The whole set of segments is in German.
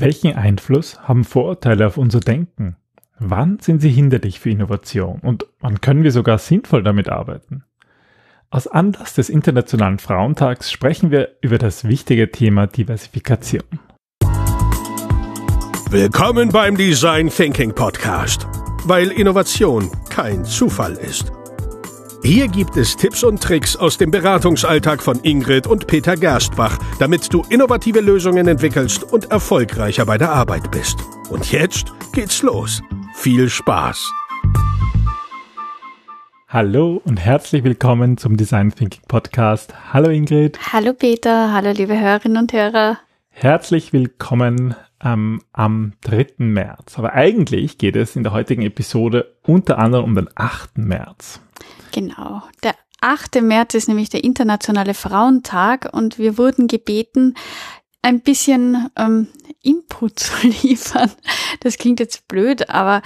Welchen Einfluss haben Vorurteile auf unser Denken? Wann sind sie hinderlich für Innovation und wann können wir sogar sinnvoll damit arbeiten? Aus Anlass des Internationalen Frauentags sprechen wir über das wichtige Thema Diversifikation. Willkommen beim Design Thinking Podcast, weil Innovation kein Zufall ist. Hier gibt es Tipps und Tricks aus dem Beratungsalltag von Ingrid und Peter Gerstbach, damit du innovative Lösungen entwickelst und erfolgreicher bei der Arbeit bist. Und jetzt geht's los. Viel Spaß! Hallo und herzlich willkommen zum Design Thinking Podcast. Hallo Ingrid. Hallo Peter, hallo liebe Hörerinnen und Hörer. Herzlich willkommen ähm, am 3. März. Aber eigentlich geht es in der heutigen Episode unter anderem um den 8. März. Genau. Der 8. März ist nämlich der Internationale Frauentag und wir wurden gebeten, ein bisschen ähm, Input zu liefern. Das klingt jetzt blöd, aber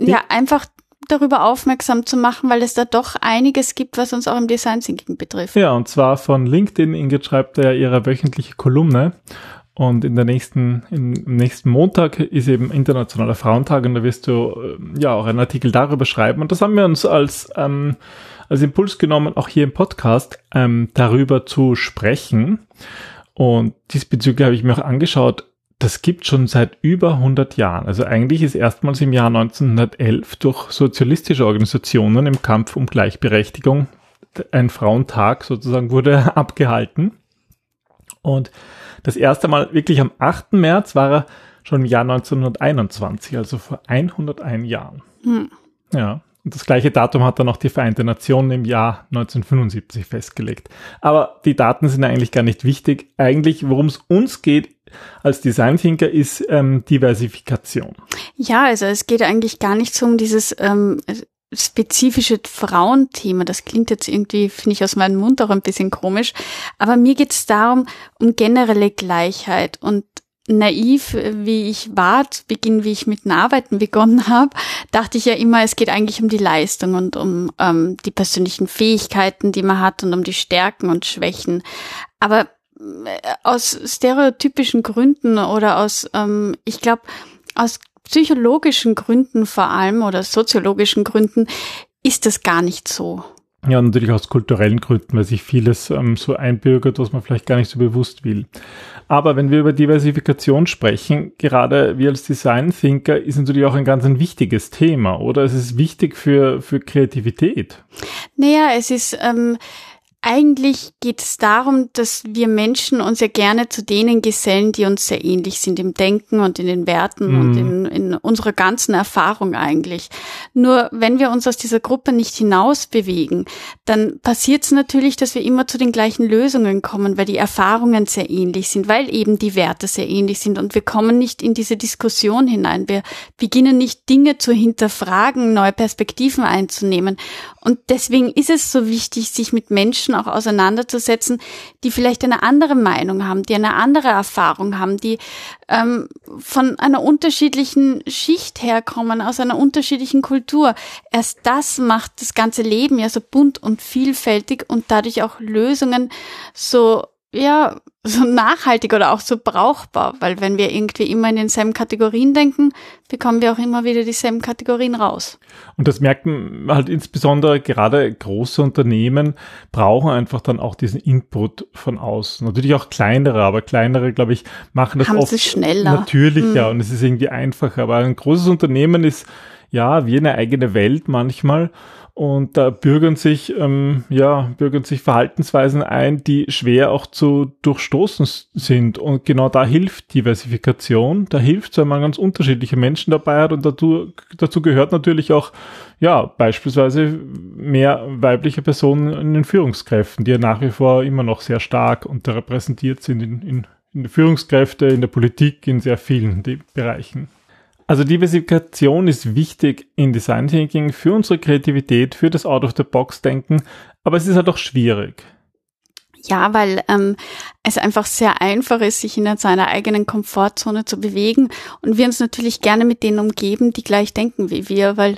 ja, einfach darüber aufmerksam zu machen, weil es da doch einiges gibt, was uns auch im Design Thinking betrifft. Ja, und zwar von LinkedIn. Ingrid schreibt ja ihre wöchentliche Kolumne. Und in der nächsten, im nächsten Montag ist eben Internationaler Frauentag und da wirst du äh, ja auch einen Artikel darüber schreiben. Und das haben wir uns als, ähm, als Impuls genommen, auch hier im Podcast ähm, darüber zu sprechen. Und diesbezüglich habe ich mir auch angeschaut, das gibt schon seit über 100 Jahren. Also eigentlich ist erstmals im Jahr 1911 durch sozialistische Organisationen im Kampf um Gleichberechtigung ein Frauentag sozusagen wurde abgehalten. Und das erste Mal wirklich am 8. März war er schon im Jahr 1921, also vor 101 Jahren. Hm. Ja. Und das gleiche Datum hat dann auch die Vereinte Nationen im Jahr 1975 festgelegt. Aber die Daten sind eigentlich gar nicht wichtig. Eigentlich, worum es uns geht als Design Thinker, ist ähm, Diversifikation. Ja, also es geht eigentlich gar nicht so um dieses ähm, spezifische Frauenthema. Das klingt jetzt irgendwie, finde ich, aus meinem Mund auch ein bisschen komisch. Aber mir geht es darum, um generelle Gleichheit. Und naiv, wie ich war, zu Beginn, wie ich mit dem Arbeiten begonnen habe, dachte ich ja immer, es geht eigentlich um die Leistung und um ähm, die persönlichen Fähigkeiten, die man hat und um die Stärken und Schwächen. Aber äh, aus stereotypischen Gründen oder aus, ähm, ich glaube, aus psychologischen Gründen vor allem oder soziologischen Gründen ist das gar nicht so. Ja, natürlich aus kulturellen Gründen, weil sich vieles ähm, so einbürgert, was man vielleicht gar nicht so bewusst will. Aber wenn wir über Diversifikation sprechen, gerade wir als Design Thinker, ist natürlich auch ein ganz ein wichtiges Thema, oder? Es ist wichtig für, für Kreativität. Naja, es ist, ähm, eigentlich geht es darum, dass wir Menschen uns ja gerne zu denen gesellen, die uns sehr ähnlich sind im Denken und in den Werten mhm. und in, in unserer ganzen Erfahrung eigentlich. Nur wenn wir uns aus dieser Gruppe nicht hinaus bewegen, dann passiert es natürlich, dass wir immer zu den gleichen Lösungen kommen, weil die Erfahrungen sehr ähnlich sind, weil eben die Werte sehr ähnlich sind und wir kommen nicht in diese Diskussion hinein. Wir beginnen nicht Dinge zu hinterfragen, neue Perspektiven einzunehmen. Und deswegen ist es so wichtig, sich mit Menschen auch auseinanderzusetzen, die vielleicht eine andere Meinung haben, die eine andere Erfahrung haben, die ähm, von einer unterschiedlichen Schicht herkommen, aus einer unterschiedlichen Kultur. Erst das macht das ganze Leben ja so bunt und vielfältig und dadurch auch Lösungen so ja, so nachhaltig oder auch so brauchbar, weil wenn wir irgendwie immer in denselben Kategorien denken, bekommen wir auch immer wieder dieselben Kategorien raus. Und das merken halt insbesondere gerade große Unternehmen brauchen einfach dann auch diesen Input von außen. Natürlich auch kleinere, aber kleinere, glaube ich, machen das Haben oft schneller. natürlicher hm. und es ist irgendwie einfacher. Aber ein großes Unternehmen ist ja wie eine eigene Welt manchmal und da bürgern sich, ähm, ja, bürgern sich Verhaltensweisen ein, die schwer auch zu durchstoßen sind. Und genau da hilft Diversifikation. Da hilft, wenn man ganz unterschiedliche Menschen dabei hat. Und dazu, dazu gehört natürlich auch, ja, beispielsweise mehr weibliche Personen in den Führungskräften, die ja nach wie vor immer noch sehr stark unterrepräsentiert sind in, in, in Führungskräfte, in der Politik, in sehr vielen Bereichen. Also Diversifikation ist wichtig in Design Thinking für unsere Kreativität, für das Out-of-the-Box-Denken, aber es ist halt auch schwierig. Ja, weil ähm, es einfach sehr einfach ist, sich in seiner eigenen Komfortzone zu bewegen und wir uns natürlich gerne mit denen umgeben, die gleich denken wie wir, weil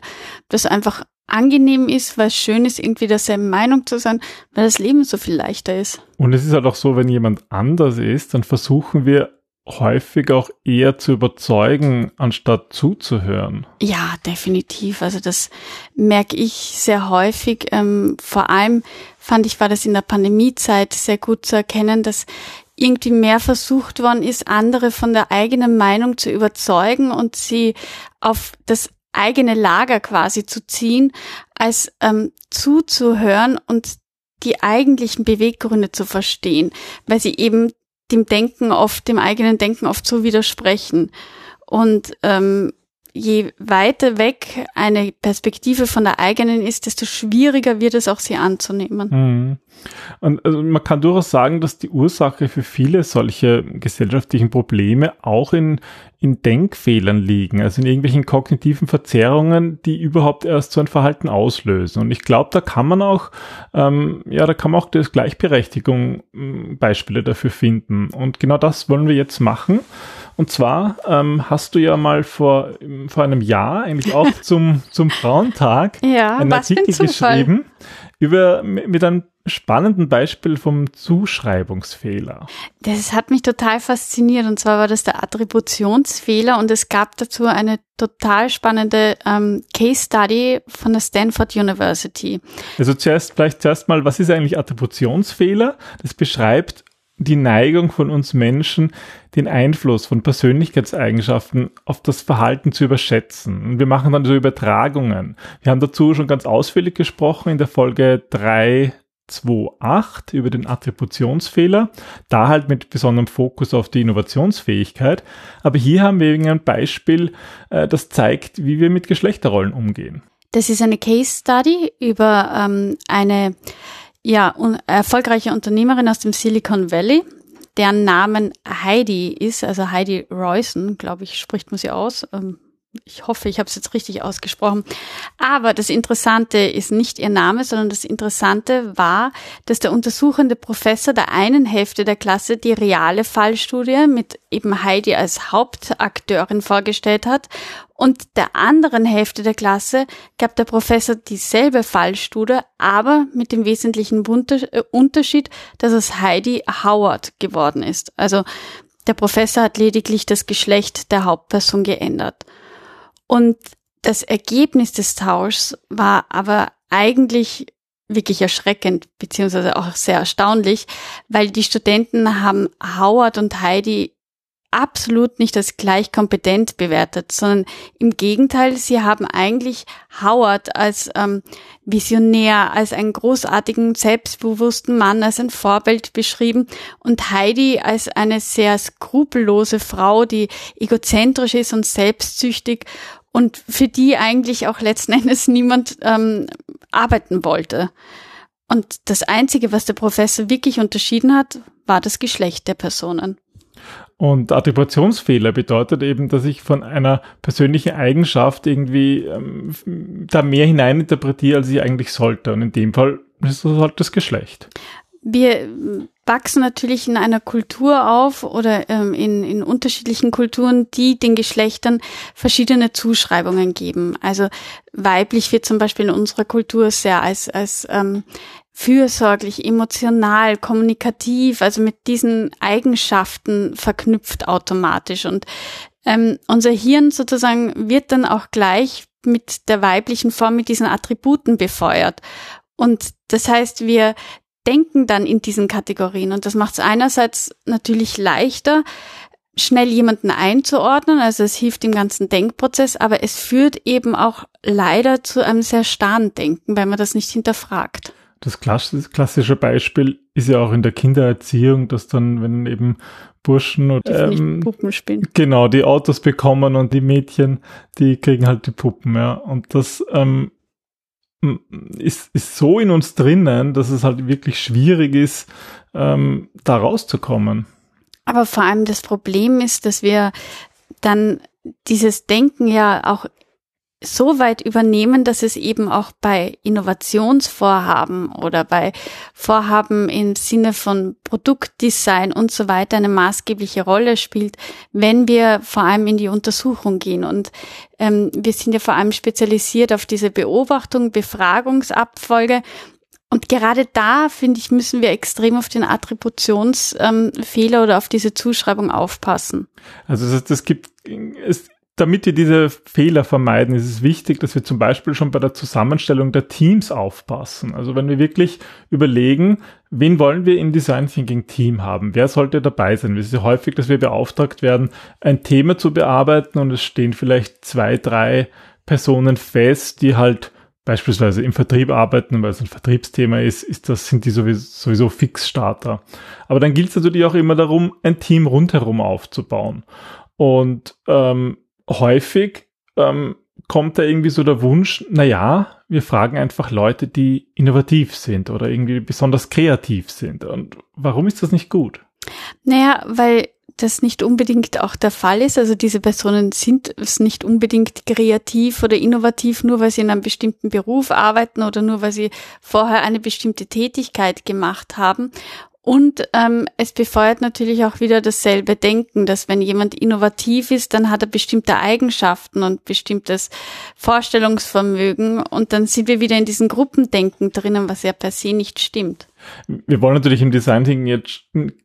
das einfach angenehm ist, weil es schön ist, irgendwie derselben Meinung zu sein, weil das Leben so viel leichter ist. Und es ist halt auch so, wenn jemand anders ist, dann versuchen wir häufig auch eher zu überzeugen, anstatt zuzuhören. Ja, definitiv. Also das merke ich sehr häufig. Ähm, vor allem fand ich, war das in der Pandemiezeit sehr gut zu erkennen, dass irgendwie mehr versucht worden ist, andere von der eigenen Meinung zu überzeugen und sie auf das eigene Lager quasi zu ziehen, als ähm, zuzuhören und die eigentlichen Beweggründe zu verstehen, weil sie eben dem Denken oft, dem eigenen Denken oft so widersprechen. Und ähm, je weiter weg eine Perspektive von der eigenen ist, desto schwieriger wird es auch, sie anzunehmen. Mhm. Und also man kann durchaus sagen, dass die Ursache für viele solche gesellschaftlichen Probleme auch in, in Denkfehlern liegen, also in irgendwelchen kognitiven Verzerrungen, die überhaupt erst so ein Verhalten auslösen. Und ich glaube, da kann man auch, ähm, ja, da kann man auch das Gleichberechtigung hm, Beispiele dafür finden. Und genau das wollen wir jetzt machen. Und zwar ähm, hast du ja mal vor, vor einem Jahr eigentlich auch zum, zum Frauentag ja, einen Artikel geschrieben über, mit einem spannenden Beispiel vom Zuschreibungsfehler. Das hat mich total fasziniert und zwar war das der Attributionsfehler und es gab dazu eine total spannende ähm, Case Study von der Stanford University. Also zuerst vielleicht zuerst mal, was ist eigentlich Attributionsfehler? Das beschreibt die Neigung von uns Menschen, den Einfluss von Persönlichkeitseigenschaften auf das Verhalten zu überschätzen. Und wir machen dann so Übertragungen. Wir haben dazu schon ganz ausführlich gesprochen in der Folge 328 über den Attributionsfehler. Da halt mit besonderem Fokus auf die Innovationsfähigkeit. Aber hier haben wir ein Beispiel, äh, das zeigt, wie wir mit Geschlechterrollen umgehen. Das ist eine Case Study über ähm, eine ja, un erfolgreiche Unternehmerin aus dem Silicon Valley, deren Namen Heidi ist, also Heidi Royson, glaube ich, spricht man sie aus. Ähm, ich hoffe, ich habe es jetzt richtig ausgesprochen. Aber das Interessante ist nicht ihr Name, sondern das Interessante war, dass der untersuchende Professor der einen Hälfte der Klasse die reale Fallstudie mit eben Heidi als Hauptakteurin vorgestellt hat und der anderen Hälfte der Klasse gab der Professor dieselbe Fallstudie, aber mit dem wesentlichen äh, Unterschied, dass es Heidi Howard geworden ist. Also der Professor hat lediglich das Geschlecht der Hauptperson geändert. Und das Ergebnis des Tauschs war aber eigentlich wirklich erschreckend, beziehungsweise auch sehr erstaunlich, weil die Studenten haben Howard und Heidi absolut nicht als gleich kompetent bewertet, sondern im Gegenteil, sie haben eigentlich Howard als ähm, Visionär, als einen großartigen, selbstbewussten Mann, als ein Vorbild beschrieben und Heidi als eine sehr skrupellose Frau, die egozentrisch ist und selbstsüchtig und für die eigentlich auch letzten Endes niemand ähm, arbeiten wollte. Und das Einzige, was der Professor wirklich unterschieden hat, war das Geschlecht der Personen. Und Attributionsfehler bedeutet eben, dass ich von einer persönlichen Eigenschaft irgendwie ähm, da mehr hineininterpretiere, als ich eigentlich sollte. Und in dem Fall ist das halt das Geschlecht. Wir wachsen natürlich in einer Kultur auf oder ähm, in, in unterschiedlichen Kulturen, die den Geschlechtern verschiedene Zuschreibungen geben. Also weiblich wird zum Beispiel in unserer Kultur sehr als, als ähm, fürsorglich, emotional, kommunikativ, also mit diesen Eigenschaften verknüpft automatisch. Und ähm, unser Hirn sozusagen wird dann auch gleich mit der weiblichen Form, mit diesen Attributen befeuert. Und das heißt, wir denken dann in diesen Kategorien. Und das macht es einerseits natürlich leichter, schnell jemanden einzuordnen. Also es hilft im ganzen Denkprozess, aber es führt eben auch leider zu einem sehr starren Denken, weil man das nicht hinterfragt. Das klassische Beispiel ist ja auch in der Kindererziehung, dass dann, wenn eben Burschen und ähm, Puppen spielen. Genau, die Autos bekommen und die Mädchen, die kriegen halt die Puppen, ja. Und das ähm, ist, ist so in uns drinnen, dass es halt wirklich schwierig ist, ähm, da rauszukommen. Aber vor allem das Problem ist, dass wir dann dieses Denken ja auch so weit übernehmen, dass es eben auch bei Innovationsvorhaben oder bei Vorhaben im Sinne von Produktdesign und so weiter eine maßgebliche Rolle spielt, wenn wir vor allem in die Untersuchung gehen. Und ähm, wir sind ja vor allem spezialisiert auf diese Beobachtung, Befragungsabfolge. und gerade da, finde ich, müssen wir extrem auf den Attributionsfehler ähm, oder auf diese Zuschreibung aufpassen. Also das, das gibt, es, damit wir diese Fehler vermeiden, ist es wichtig, dass wir zum Beispiel schon bei der Zusammenstellung der Teams aufpassen. Also wenn wir wirklich überlegen, wen wollen wir im Design Thinking Team haben? Wer sollte dabei sein? Es ist ja häufig, dass wir beauftragt werden, ein Thema zu bearbeiten und es stehen vielleicht zwei, drei Personen fest, die halt beispielsweise im Vertrieb arbeiten, weil es ein Vertriebsthema ist, ist das, sind die sowieso, sowieso Fixstarter. Aber dann gilt es natürlich auch immer darum, ein Team rundherum aufzubauen. Und ähm, häufig ähm, kommt da irgendwie so der Wunsch, na ja, wir fragen einfach Leute, die innovativ sind oder irgendwie besonders kreativ sind. Und warum ist das nicht gut? Naja, weil das nicht unbedingt auch der Fall ist. Also diese Personen sind nicht unbedingt kreativ oder innovativ, nur weil sie in einem bestimmten Beruf arbeiten oder nur weil sie vorher eine bestimmte Tätigkeit gemacht haben. Und ähm, es befeuert natürlich auch wieder dasselbe Denken, dass wenn jemand innovativ ist, dann hat er bestimmte Eigenschaften und bestimmtes Vorstellungsvermögen und dann sind wir wieder in diesem Gruppendenken drinnen, was ja per se nicht stimmt wir wollen natürlich im Design Thinking jetzt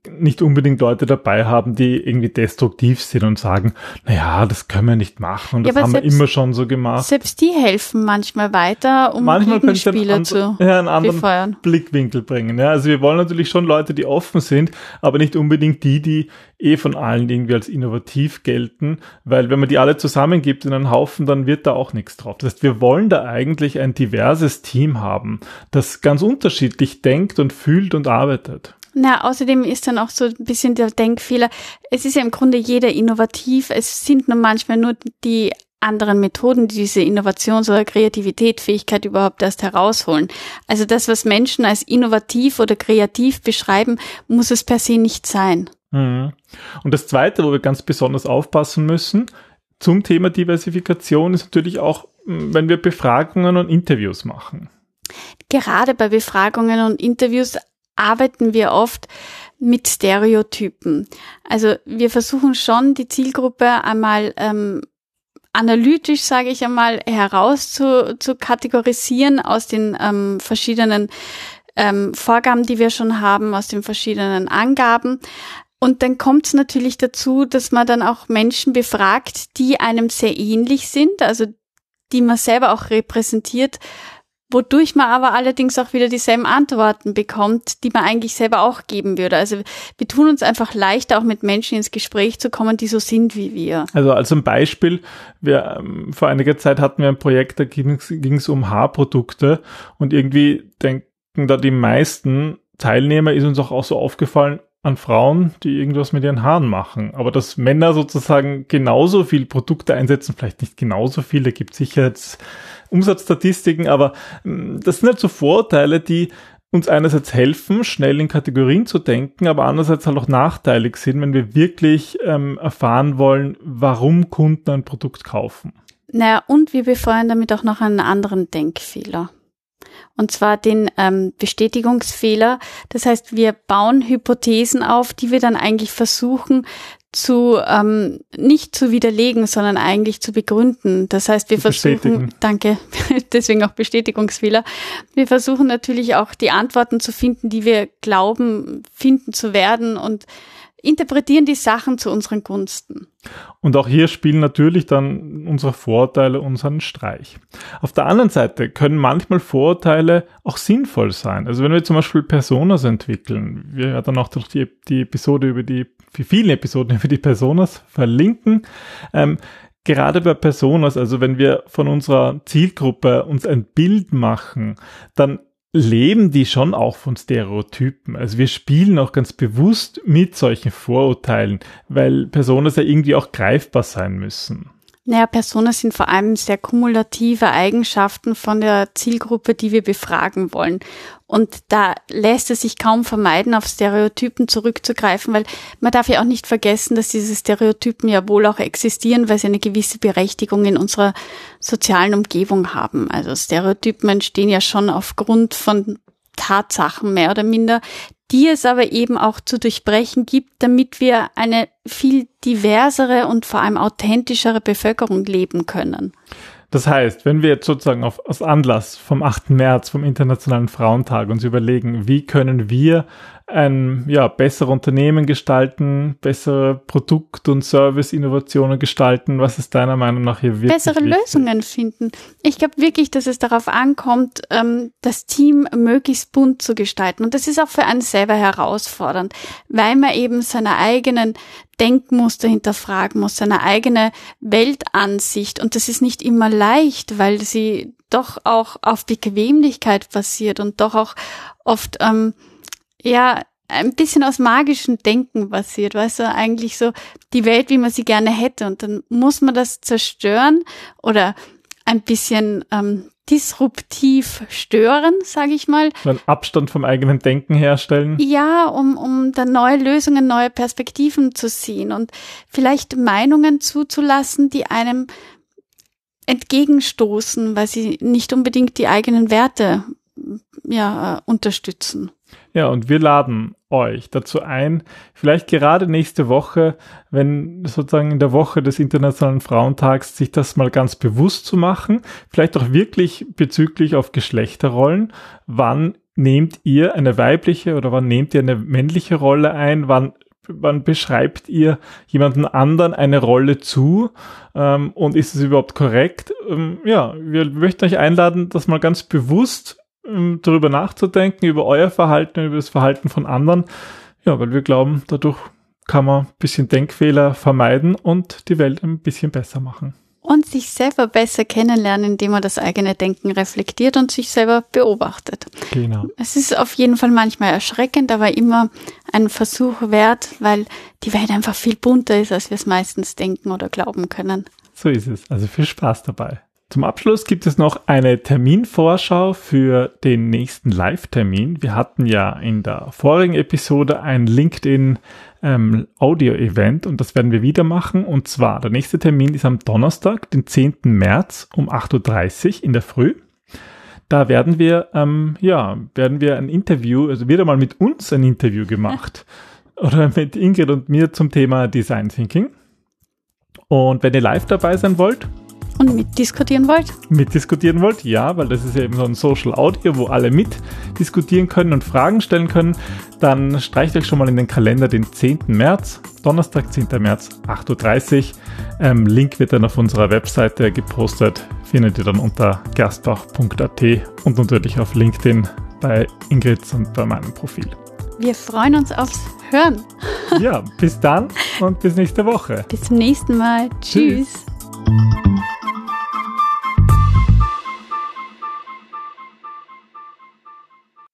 nicht unbedingt Leute dabei haben, die irgendwie destruktiv sind und sagen, na ja, das können wir nicht machen, das ja, haben selbst, wir immer schon so gemacht. Selbst die helfen manchmal weiter, um manchmal Spieler zu ja, einen anderen befeuern. Blickwinkel bringen. Ja, also wir wollen natürlich schon Leute, die offen sind, aber nicht unbedingt die, die eh von allen irgendwie als innovativ gelten, weil wenn man die alle zusammengibt in einen Haufen, dann wird da auch nichts drauf. Das heißt, wir wollen da eigentlich ein diverses Team haben, das ganz unterschiedlich denkt und fühlt und arbeitet. Na, außerdem ist dann auch so ein bisschen der Denkfehler. Es ist ja im Grunde jeder innovativ. Es sind nur manchmal nur die anderen Methoden, die diese Innovations- oder Kreativitätsfähigkeit überhaupt erst herausholen. Also das, was Menschen als innovativ oder kreativ beschreiben, muss es per se nicht sein. Mhm. Und das Zweite, wo wir ganz besonders aufpassen müssen, zum Thema Diversifikation ist natürlich auch, wenn wir Befragungen und Interviews machen. Gerade bei Befragungen und Interviews arbeiten wir oft mit Stereotypen. Also wir versuchen schon, die Zielgruppe einmal ähm, analytisch, sage ich einmal, heraus zu, zu kategorisieren aus den ähm, verschiedenen ähm, Vorgaben, die wir schon haben, aus den verschiedenen Angaben. Und dann kommt es natürlich dazu, dass man dann auch Menschen befragt, die einem sehr ähnlich sind, also die man selber auch repräsentiert, wodurch man aber allerdings auch wieder dieselben Antworten bekommt, die man eigentlich selber auch geben würde. Also wir tun uns einfach leichter, auch mit Menschen ins Gespräch zu kommen, die so sind wie wir. Also als ein Beispiel, wir, ähm, vor einiger Zeit hatten wir ein Projekt, da ging es um Haarprodukte und irgendwie denken da die meisten Teilnehmer, ist uns auch, auch so aufgefallen, an Frauen, die irgendwas mit ihren Haaren machen. Aber dass Männer sozusagen genauso viel Produkte einsetzen, vielleicht nicht genauso viel, da gibt es sicher jetzt Umsatzstatistiken, aber mm, das sind halt so Vorteile, die uns einerseits helfen, schnell in Kategorien zu denken, aber andererseits halt auch nachteilig sind, wenn wir wirklich ähm, erfahren wollen, warum Kunden ein Produkt kaufen. Naja, und wir befeuern damit auch noch einen anderen Denkfehler und zwar den ähm, Bestätigungsfehler. Das heißt, wir bauen Hypothesen auf, die wir dann eigentlich versuchen zu ähm, nicht zu widerlegen, sondern eigentlich zu begründen. Das heißt, wir versuchen, danke, deswegen auch Bestätigungsfehler. Wir versuchen natürlich auch die Antworten zu finden, die wir glauben finden zu werden und interpretieren die Sachen zu unseren Gunsten. Und auch hier spielen natürlich dann unsere Vorurteile unseren Streich. Auf der anderen Seite können manchmal Vorurteile auch sinnvoll sein. Also wenn wir zum Beispiel Personas entwickeln, wir werden auch durch die, die Episode über die, für viele Episoden über die Personas verlinken, ähm, gerade bei Personas, also wenn wir von unserer Zielgruppe uns ein Bild machen, dann leben die schon auch von Stereotypen. Also wir spielen auch ganz bewusst mit solchen Vorurteilen, weil Personen ja irgendwie auch greifbar sein müssen. Naja, Personen sind vor allem sehr kumulative Eigenschaften von der Zielgruppe, die wir befragen wollen. Und da lässt es sich kaum vermeiden, auf Stereotypen zurückzugreifen, weil man darf ja auch nicht vergessen, dass diese Stereotypen ja wohl auch existieren, weil sie eine gewisse Berechtigung in unserer sozialen Umgebung haben. Also Stereotypen entstehen ja schon aufgrund von Tatsachen mehr oder minder, die es aber eben auch zu durchbrechen gibt, damit wir eine viel diversere und vor allem authentischere Bevölkerung leben können. Das heißt, wenn wir jetzt sozusagen auf, aus Anlass vom 8. März, vom Internationalen Frauentag uns überlegen, wie können wir ein ja, bessere Unternehmen gestalten, bessere Produkt- und Service-Innovationen gestalten? Was ist deiner Meinung nach hier wirklich Bessere wichtig? Lösungen finden. Ich glaube wirklich, dass es darauf ankommt, ähm, das Team möglichst bunt zu gestalten. Und das ist auch für einen selber herausfordernd, weil man eben seine eigenen Denkmuster hinterfragen muss, seine eigene Weltansicht. Und das ist nicht immer leicht, weil sie doch auch auf Bequemlichkeit basiert und doch auch oft ähm, ja, ein bisschen aus magischem Denken basiert, weißt du, eigentlich so die Welt, wie man sie gerne hätte. Und dann muss man das zerstören oder ein bisschen ähm, disruptiv stören, sage ich mal. So einen Abstand vom eigenen Denken herstellen. Ja, um, um dann neue Lösungen, neue Perspektiven zu sehen und vielleicht Meinungen zuzulassen, die einem entgegenstoßen, weil sie nicht unbedingt die eigenen Werte ja, äh, unterstützen. Ja, und wir laden euch dazu ein, vielleicht gerade nächste Woche, wenn sozusagen in der Woche des Internationalen Frauentags sich das mal ganz bewusst zu machen, vielleicht auch wirklich bezüglich auf Geschlechterrollen, wann nehmt ihr eine weibliche oder wann nehmt ihr eine männliche Rolle ein, wann wann beschreibt ihr jemanden anderen eine Rolle zu? Ähm, und ist es überhaupt korrekt? Ähm, ja, wir möchten euch einladen, das mal ganz bewusst darüber nachzudenken, über euer Verhalten, über das Verhalten von anderen. Ja, weil wir glauben, dadurch kann man ein bisschen Denkfehler vermeiden und die Welt ein bisschen besser machen. Und sich selber besser kennenlernen, indem man das eigene Denken reflektiert und sich selber beobachtet. Genau. Es ist auf jeden Fall manchmal erschreckend, aber immer ein Versuch wert, weil die Welt einfach viel bunter ist, als wir es meistens denken oder glauben können. So ist es. Also viel Spaß dabei. Zum Abschluss gibt es noch eine Terminvorschau für den nächsten Live-Termin. Wir hatten ja in der vorigen Episode ein LinkedIn ähm, Audio-Event und das werden wir wieder machen. Und zwar, der nächste Termin ist am Donnerstag, den 10. März um 8.30 Uhr in der Früh. Da werden wir, ähm, ja, werden wir ein Interview, also wieder mal mit uns ein Interview gemacht. Oder mit Ingrid und mir zum Thema Design Thinking. Und wenn ihr live dabei sein wollt, und mitdiskutieren wollt? Mitdiskutieren wollt? Ja, weil das ist ja eben so ein Social Audio, wo alle mitdiskutieren können und Fragen stellen können. Dann streicht euch schon mal in den Kalender den 10. März, Donnerstag, 10. März, 8.30 Uhr. Ähm, Link wird dann auf unserer Webseite gepostet. Findet ihr dann unter gerstbach.at und natürlich auf LinkedIn bei Ingrid und bei meinem Profil. Wir freuen uns aufs Hören. ja, bis dann und bis nächste Woche. Bis zum nächsten Mal. Tschüss. Tschüss.